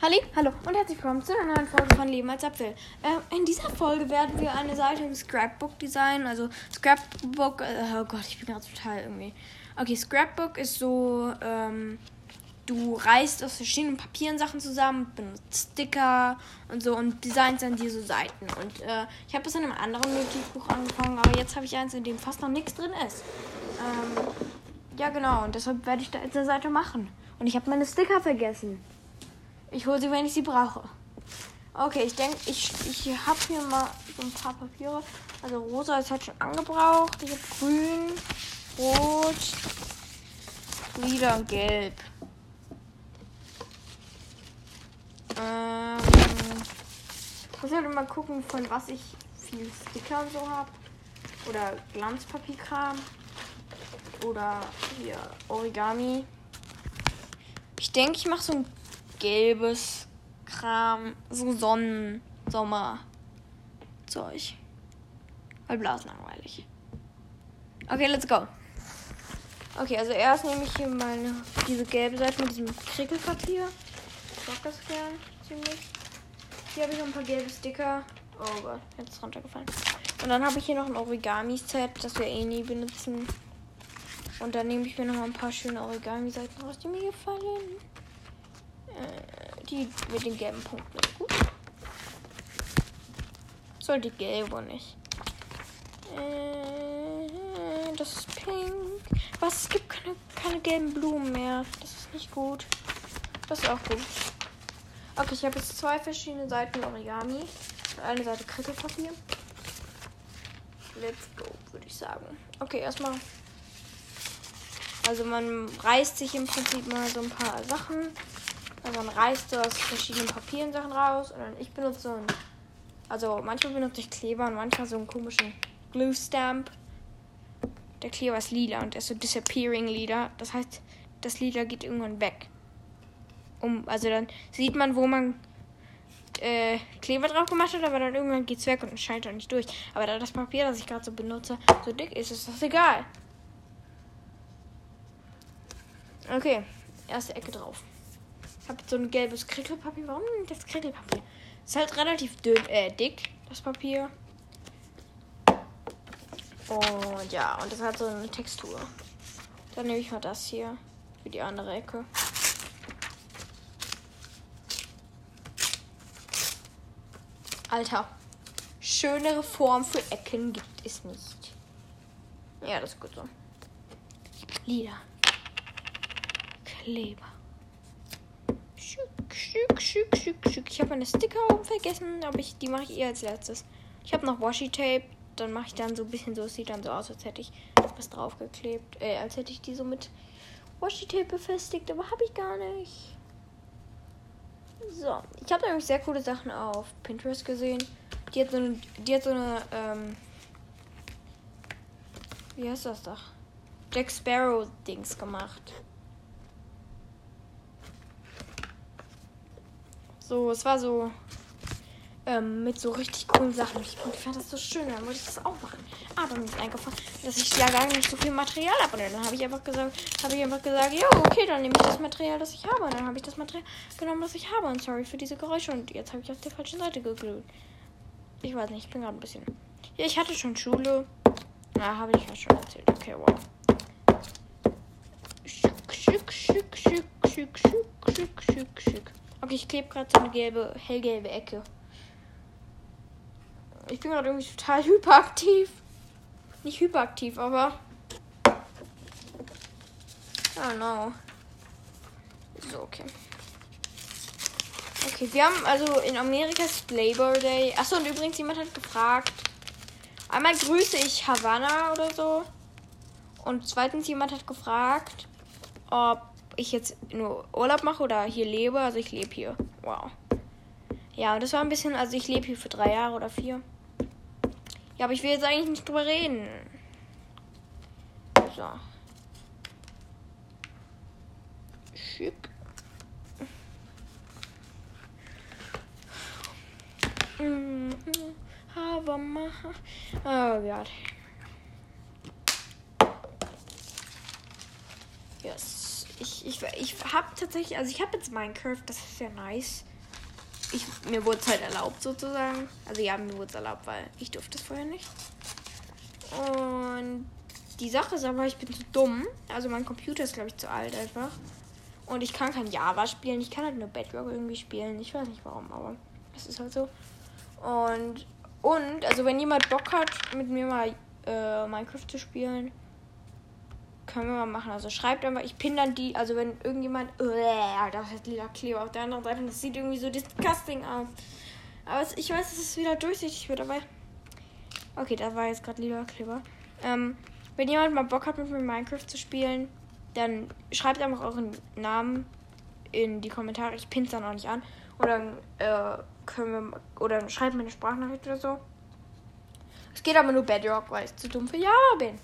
Halli, hallo und herzlich willkommen zu einer neuen Folge von Leben als Apfel. Ähm, in dieser Folge werden wir eine Seite im Scrapbook designen. Also Scrapbook, äh, oh Gott, ich bin gerade total irgendwie. Okay, Scrapbook ist so, ähm, du reißt aus verschiedenen Papieren Sachen zusammen, benutzt Sticker und so und designst dann diese Seiten. Und äh, ich habe das in einem anderen Notizbuch angefangen, aber jetzt habe ich eins, in dem fast noch nichts drin ist. Ähm, ja, genau, und deshalb werde ich da jetzt eine Seite machen. Und ich habe meine Sticker vergessen. Ich hole sie, wenn ich sie brauche. Okay, ich denke, ich, ich habe hier mal so ein paar Papiere. Also rosa ist halt schon angebraucht. Ich habe grün, rot, und gelb. Ähm, ich muss halt mal gucken, von was ich viel Sticker und so habe. Oder Glanzpapierkram. Oder hier Origami. Ich denke, ich mache so ein gelbes Kram, so Sonnen, Sommer Zeug. Weil ist langweilig. Okay, let's go. Okay, also erst nehme ich hier meine diese gelbe Seite mit diesem Krickelpapier. Ich mag das gern ziemlich. Hier habe ich noch ein paar gelbe Sticker. Oh Gott, jetzt ist runtergefallen. Und dann habe ich hier noch ein Origami-Set, das wir eh nie benutzen. Und dann nehme ich mir noch mal ein paar schöne Origami-Seiten raus, die mir gefallen. Äh, die mit den gelben Punkten gut. Soll die gelbe nicht. Äh, das ist pink. Was? Es gibt keine, keine gelben Blumen mehr. Das ist nicht gut. Das ist auch gut. Okay, ich habe jetzt zwei verschiedene Seiten Origami. Eine Seite Krickelpapier. Let's go, würde ich sagen. Okay, erstmal. Also man reißt sich im Prinzip mal so ein paar Sachen also man reißt so aus verschiedenen Papieren Sachen raus. Und dann ich benutze so ein. Also manchmal benutze ich Kleber und manchmal so einen komischen Glue Stamp. Der Kleber ist lila und der ist so disappearing lila. Das heißt, das lila geht irgendwann weg. Um, also dann sieht man, wo man äh, Kleber drauf gemacht hat, aber dann irgendwann geht es weg und es scheint auch nicht durch. Aber da das Papier, das ich gerade so benutze, so dick ist, ist das egal. Okay, erste Ecke drauf habe so ein gelbes Krickelpapier. Warum das Krickelpapier? Ist halt relativ dünn, äh, dick, das Papier. Und ja, und das hat so eine Textur. Dann nehme ich mal das hier für die andere Ecke. Alter, schönere Form für Ecken gibt es nicht. Ja, das ist gut so. Lila. Kleber. Schück, schück, schück, schück. Ich habe meine Sticker oben vergessen, aber ich, die mache ich eher als letztes. Ich habe noch Washi Tape. Dann mache ich dann so ein bisschen so. Es sieht dann so aus, als hätte ich was draufgeklebt. Äh, als hätte ich die so mit Washi Tape befestigt, aber habe ich gar nicht. So, ich habe nämlich sehr coole Sachen auf Pinterest gesehen. Die hat so eine, die hat so eine, ähm, wie heißt das doch? Jack Sparrow Dings gemacht. So, es war so ähm, mit so richtig coolen Sachen. Ich, ich fand das so schön, dann wollte ich das auch machen. Aber mir ist eingefallen, dass ich ja gar nicht so viel Material habe. Und dann habe ich einfach gesagt, habe ich einfach gesagt, ja, okay, dann nehme ich das Material, das ich habe. Und dann habe ich das Material genommen, das ich habe. Und sorry für diese Geräusche. Und jetzt habe ich auf der falschen Seite geglued. Ich weiß nicht, ich bin gerade ein bisschen. Ja, ich hatte schon Schule. Na, habe ich ja schon erzählt. Okay, wow. Schick, schick, schick, schick, schick, schick, schick, schick, schick. Okay, ich klebe gerade so eine gelbe, hellgelbe Ecke. Ich bin gerade irgendwie total hyperaktiv. Nicht hyperaktiv, aber. Don't know. So, okay. Okay, wir haben also in Amerika Labor Day. Achso, und übrigens, jemand hat gefragt. Einmal grüße ich Havanna oder so. Und zweitens, jemand hat gefragt, ob ich jetzt nur Urlaub mache oder hier lebe. Also ich lebe hier. Wow. Ja, und das war ein bisschen, also ich lebe hier für drei Jahre oder vier. Ja, aber ich will jetzt eigentlich nicht drüber reden. So. Schick. Mhm. Aber Oh Gott. Ich, Ich, habe tatsächlich, also ich habe jetzt Minecraft, das ist ja nice. Ich, mir wurde es halt erlaubt sozusagen. Also ja, mir wurde es erlaubt, weil ich durfte es vorher nicht. Und die Sache ist aber, ich bin zu dumm. Also mein Computer ist, glaube ich, zu alt einfach. Und ich kann kein Java spielen. Ich kann halt nur Bedrock irgendwie spielen. Ich weiß nicht warum, aber es ist halt so. Und, und, also wenn jemand Bock hat, mit mir mal äh, Minecraft zu spielen, können wir mal machen. Also schreibt einfach, ich pinne dann die, also wenn irgendjemand, uh, da ist lila Kleber auf der anderen Seite und das sieht irgendwie so disgusting aus. Aber es, ich weiß, dass es wieder durchsichtig wird, aber. Okay, da war jetzt gerade lila Kleber. Ähm, wenn jemand mal Bock hat, mit mir Minecraft zu spielen, dann schreibt einfach euren Namen in die Kommentare. Ich pinne es dann auch nicht an. Dann äh, können wir, oder schreibt mir eine Sprachnachricht oder so. Es geht aber nur Bedrock, weil ich zu dumm für Java bin.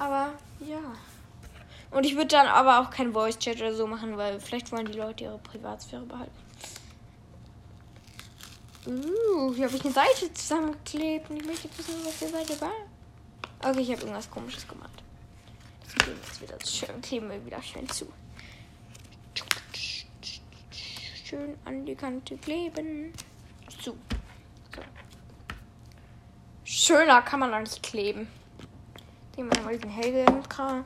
Aber ja. Und ich würde dann aber auch kein Voice-Chat oder so machen, weil vielleicht wollen die Leute ihre Privatsphäre behalten. Uh, hier habe ich eine Seite zusammengeklebt und ich möchte wissen, was die Seite war. Okay, ich habe irgendwas komisches gemacht. Das kleben jetzt wieder schön, kleben wir wieder schön zu. Schön an die Kante kleben. Zu. So. Schöner kann man nicht kleben. Nehmen wir mal diesen hellgelben Kram.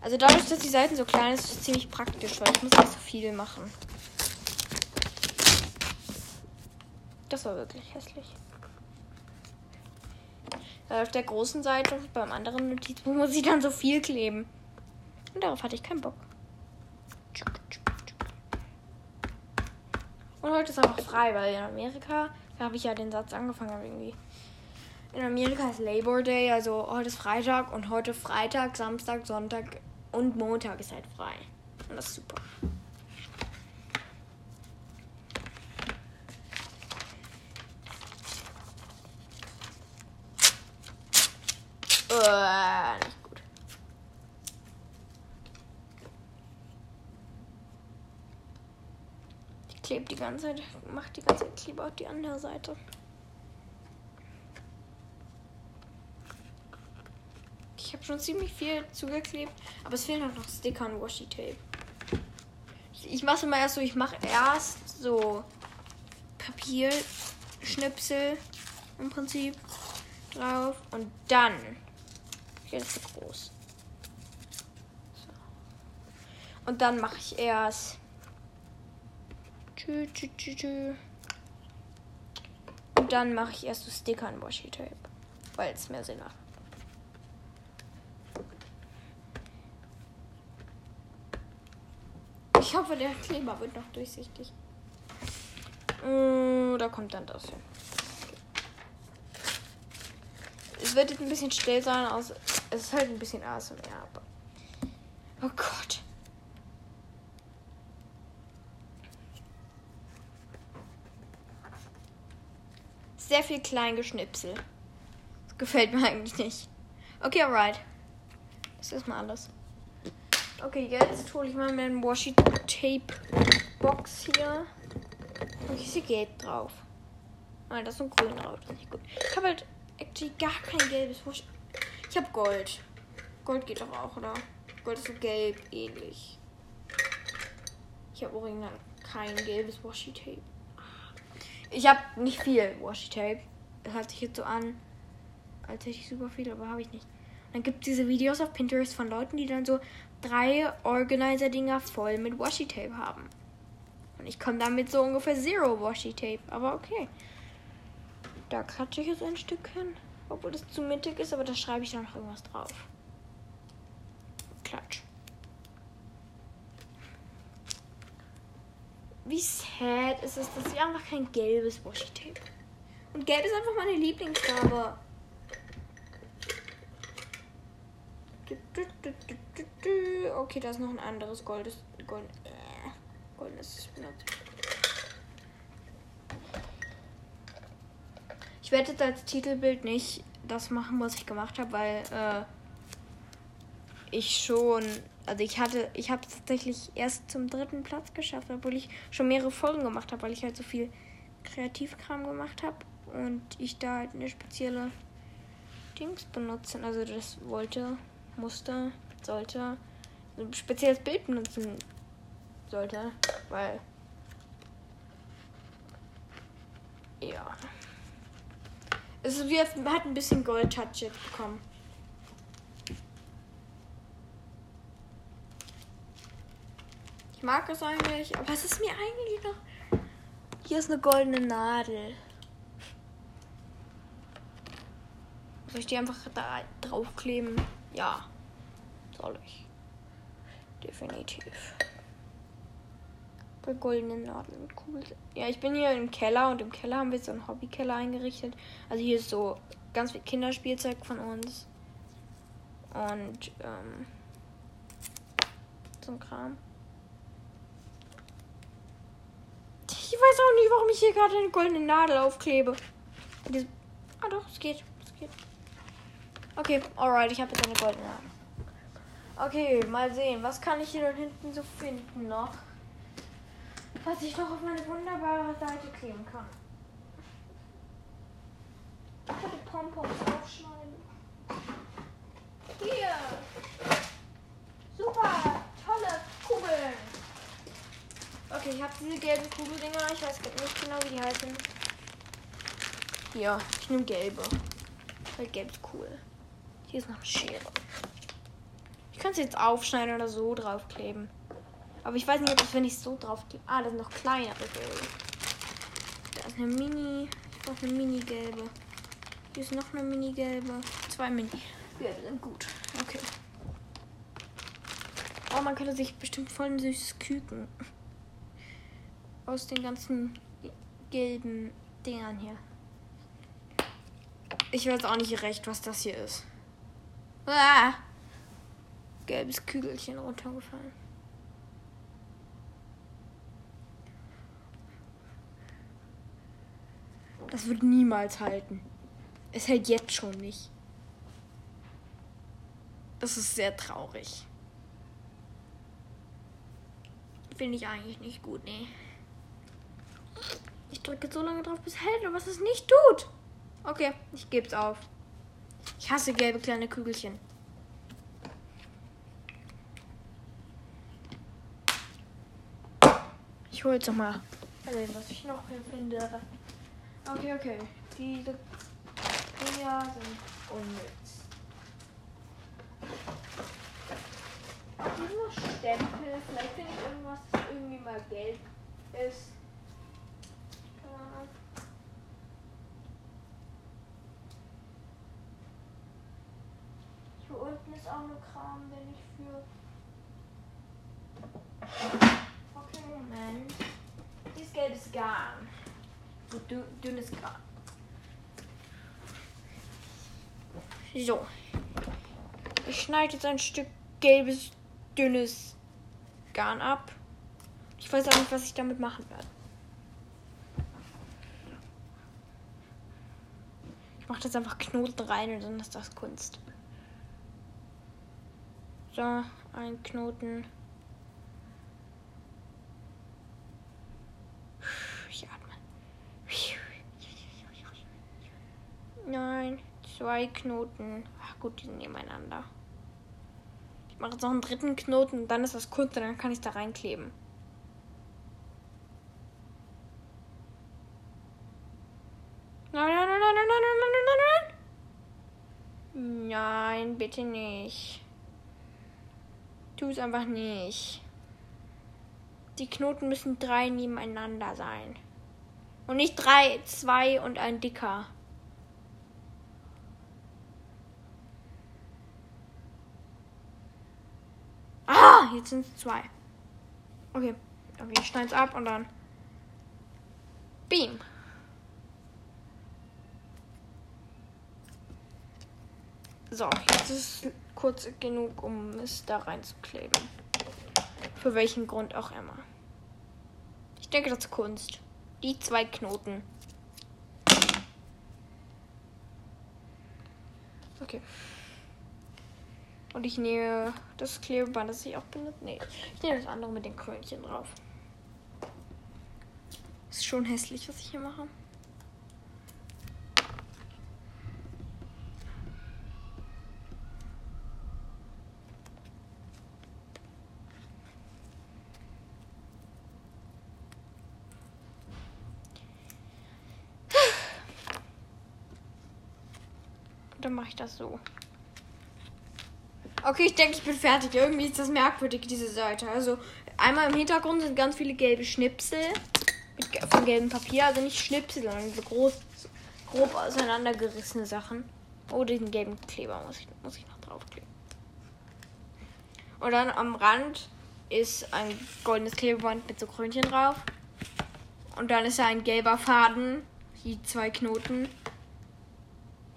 Also dadurch, dass die Seiten so klein sind, ist es ziemlich praktisch, weil ich muss nicht so viel machen. Das war wirklich hässlich. Auf der großen Seite, beim anderen Notizbuch, muss ich dann so viel kleben. Und darauf hatte ich keinen Bock. Und heute ist einfach frei, weil in Amerika, da habe ich ja den Satz angefangen, irgendwie. In Amerika ist Labor Day, also heute ist Freitag und heute Freitag, Samstag, Sonntag und Montag ist halt frei. Und das ist super. Uh, nicht gut. Ich klebe die ganze Zeit, macht die ganze Zeit Kleber auf die andere Seite. Ich habe schon ziemlich viel zugeklebt, aber es fehlen noch Sticker und Washi-Tape. Ich, ich mache immer erst so, ich mache erst so Papierschnipsel im Prinzip drauf und dann. Hier ist so groß. So. Und dann mache ich erst. Und dann mache ich erst so Sticker und Washi-Tape. Weil es mehr Sinn macht. Ich hoffe, der Kleber wird noch durchsichtig. Mm, da kommt dann das hin. Es wird jetzt ein bisschen still sein, aus. Es ist halt ein bisschen ASMR, aber. Oh Gott. Sehr viel Kleingeschnipsel. Das gefällt mir eigentlich nicht. Okay, alright. Das ist mal alles. Okay, jetzt hole ich mal meine Washi Tape Box hier. Und hier ist hier gelb drauf. Nein, da ist ein grün drauf. Das ist nicht gut. Ich habe halt actually gar kein gelbes Washi. Ich habe Gold. Gold geht doch auch, oder? Gold ist so gelb ähnlich. Ich habe original kein gelbes Washi Tape. Ich habe nicht viel Washi Tape. Das hört sich jetzt so an, als hätte ich super viel, aber habe ich nicht. Dann gibt es diese Videos auf Pinterest von Leuten, die dann so drei Organizer-Dinger voll mit Washi-Tape haben. Und ich komme damit so ungefähr Zero Washi-Tape. Aber okay. Da klatsche ich jetzt ein Stück hin. Obwohl das zu mittig ist, aber da schreibe ich dann noch irgendwas drauf. Klatsch. Wie sad ist es, dass ich einfach kein gelbes Washi-Tape. Und gelb ist einfach meine Lieblingsfarbe. Okay, da ist noch ein anderes goldes, gold, äh, goldenes. Ich werde jetzt als Titelbild nicht das machen, was ich gemacht habe, weil äh, ich schon, also ich hatte, ich habe es tatsächlich erst zum dritten Platz geschafft, obwohl ich schon mehrere Folgen gemacht habe, weil ich halt so viel Kreativkram gemacht habe und ich da halt eine spezielle Dings benutzen. Also das wollte, musste, sollte ein spezielles Bild benutzen sollte, weil ja. Es ist wie, hat ein bisschen Gold-Touch jetzt bekommen. Ich mag es eigentlich, aber es ist mir eigentlich noch. Hier ist eine goldene Nadel. Soll ich die einfach da draufkleben? Ja. Soll ich. Definitiv. Bei goldenen Nadeln. Cool. Ja, ich bin hier im Keller und im Keller haben wir so einen Hobbykeller eingerichtet. Also hier ist so ganz viel Kinderspielzeug von uns. Und ähm, ein Kram. Ich weiß auch nicht, warum ich hier gerade eine goldene Nadel aufklebe. Ah doch, es geht. Es geht. Okay, alright, ich habe jetzt eine goldene. Okay, mal sehen. Was kann ich hier da hinten so finden noch? Was ich noch auf meine wunderbare Seite kleben kann. Ich kann die Pompons aufschneiden. Hier. Super. Tolle Kugeln. Okay, ich habe diese gelben Kugeldinger. Ich weiß nicht genau, wie die heißen. Hier, ich nehme gelbe. Weil gelb ist cool. Hier ist noch eine Schere. Ich kann es jetzt aufschneiden oder so draufkleben. Aber ich weiß nicht, ob das, wenn ich so draufklebe. Ah, das sind noch kleinere gelbe. Da ist eine Mini. Noch eine Mini-gelbe. Hier ist noch eine Mini-gelbe. Zwei Mini. Ja, die sind gut. Okay. Oh, man könnte sich bestimmt voll ein süßes Küken. Aus den ganzen gelben Dingern hier. Ich weiß auch nicht recht, was das hier ist. Ah! gelbes Kügelchen runtergefallen. Das wird niemals halten. Es hält jetzt schon nicht. Das ist sehr traurig. Finde ich eigentlich nicht gut, nee. Ich drücke so lange drauf, bis es hält, aber was es nicht tut. Okay, ich gebe es auf. Ich hasse gelbe kleine Kügelchen. Ich hole jetzt nochmal, was ich noch hier finde. Okay, okay. Diese Dinger sind unnütz. Hier sind noch Stempel. Vielleicht finde ich irgendwas, das irgendwie mal gelb ist. Hier unten ist auch nur Kram, den ich für Moment. Dieses gelbes Garn. So dünnes Garn. So. Ich schneide jetzt ein Stück gelbes, dünnes Garn ab. Ich weiß auch nicht, was ich damit machen werde. Ich mache jetzt einfach Knoten rein und dann ist das Kunst. So, ein Knoten. Nein, zwei Knoten. Ach gut, die sind nebeneinander. Ich mache jetzt noch einen dritten Knoten und dann ist das kurz und dann kann ich da reinkleben. Nein, nein, nein, nein, nein, nein, nein, nein, nein. Nein, bitte nicht. Tu es einfach nicht. Die Knoten müssen drei nebeneinander sein. Und nicht drei, zwei und ein dicker. Ah, jetzt sind es zwei. Okay. Okay, ich schneide es ab und dann. Beam. So, jetzt ist kurz genug, um es da reinzukleben. Für welchen Grund auch immer. Ich denke, das ist Kunst. Die zwei Knoten. Okay. Und ich nehme das Klebeband, das ich auch benutze. Nee, ich nehme das andere mit den Krönchen drauf. Ist schon hässlich, was ich hier mache. Dann mache ich das so. Okay, ich denke, ich bin fertig. Irgendwie ist das merkwürdig, diese Seite. Also, einmal im Hintergrund sind ganz viele gelbe Schnipsel mit, von gelbem Papier. Also nicht Schnipsel, sondern so groß, grob auseinandergerissene Sachen. Oh, den gelben Kleber muss ich, muss ich noch draufkleben. Und dann am Rand ist ein goldenes Klebeband mit so Krönchen drauf. Und dann ist da ein gelber Faden, die zwei Knoten.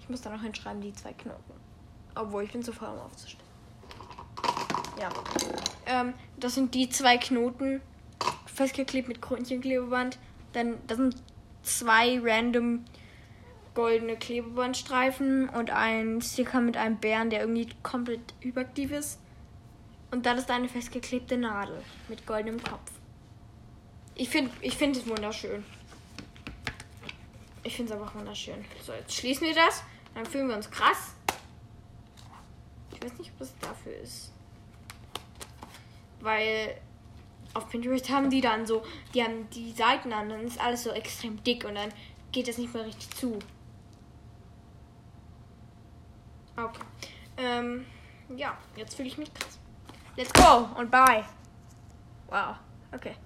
Ich muss da noch hinschreiben, die zwei Knoten. Obwohl, ich bin zu faul, um aufzustellen. Ja. Ähm, das sind die zwei Knoten, festgeklebt mit Krönchenklebeband. Dann, das sind zwei random goldene Klebebandstreifen und ein Sticker mit einem Bären, der irgendwie komplett überaktiv ist. Und dann ist da eine festgeklebte Nadel mit goldenem Kopf. Ich finde ich find es wunderschön. Ich finde es einfach wunderschön. So, jetzt schließen wir das. Dann fühlen wir uns krass. Ich weiß nicht, ob das dafür ist. Weil auf Pinterest haben die dann so, die haben die Seiten an, dann ist alles so extrem dick und dann geht das nicht mehr richtig zu. Okay. Ähm, ja, jetzt fühle ich mich krass. Let's go und bye. Wow. Okay.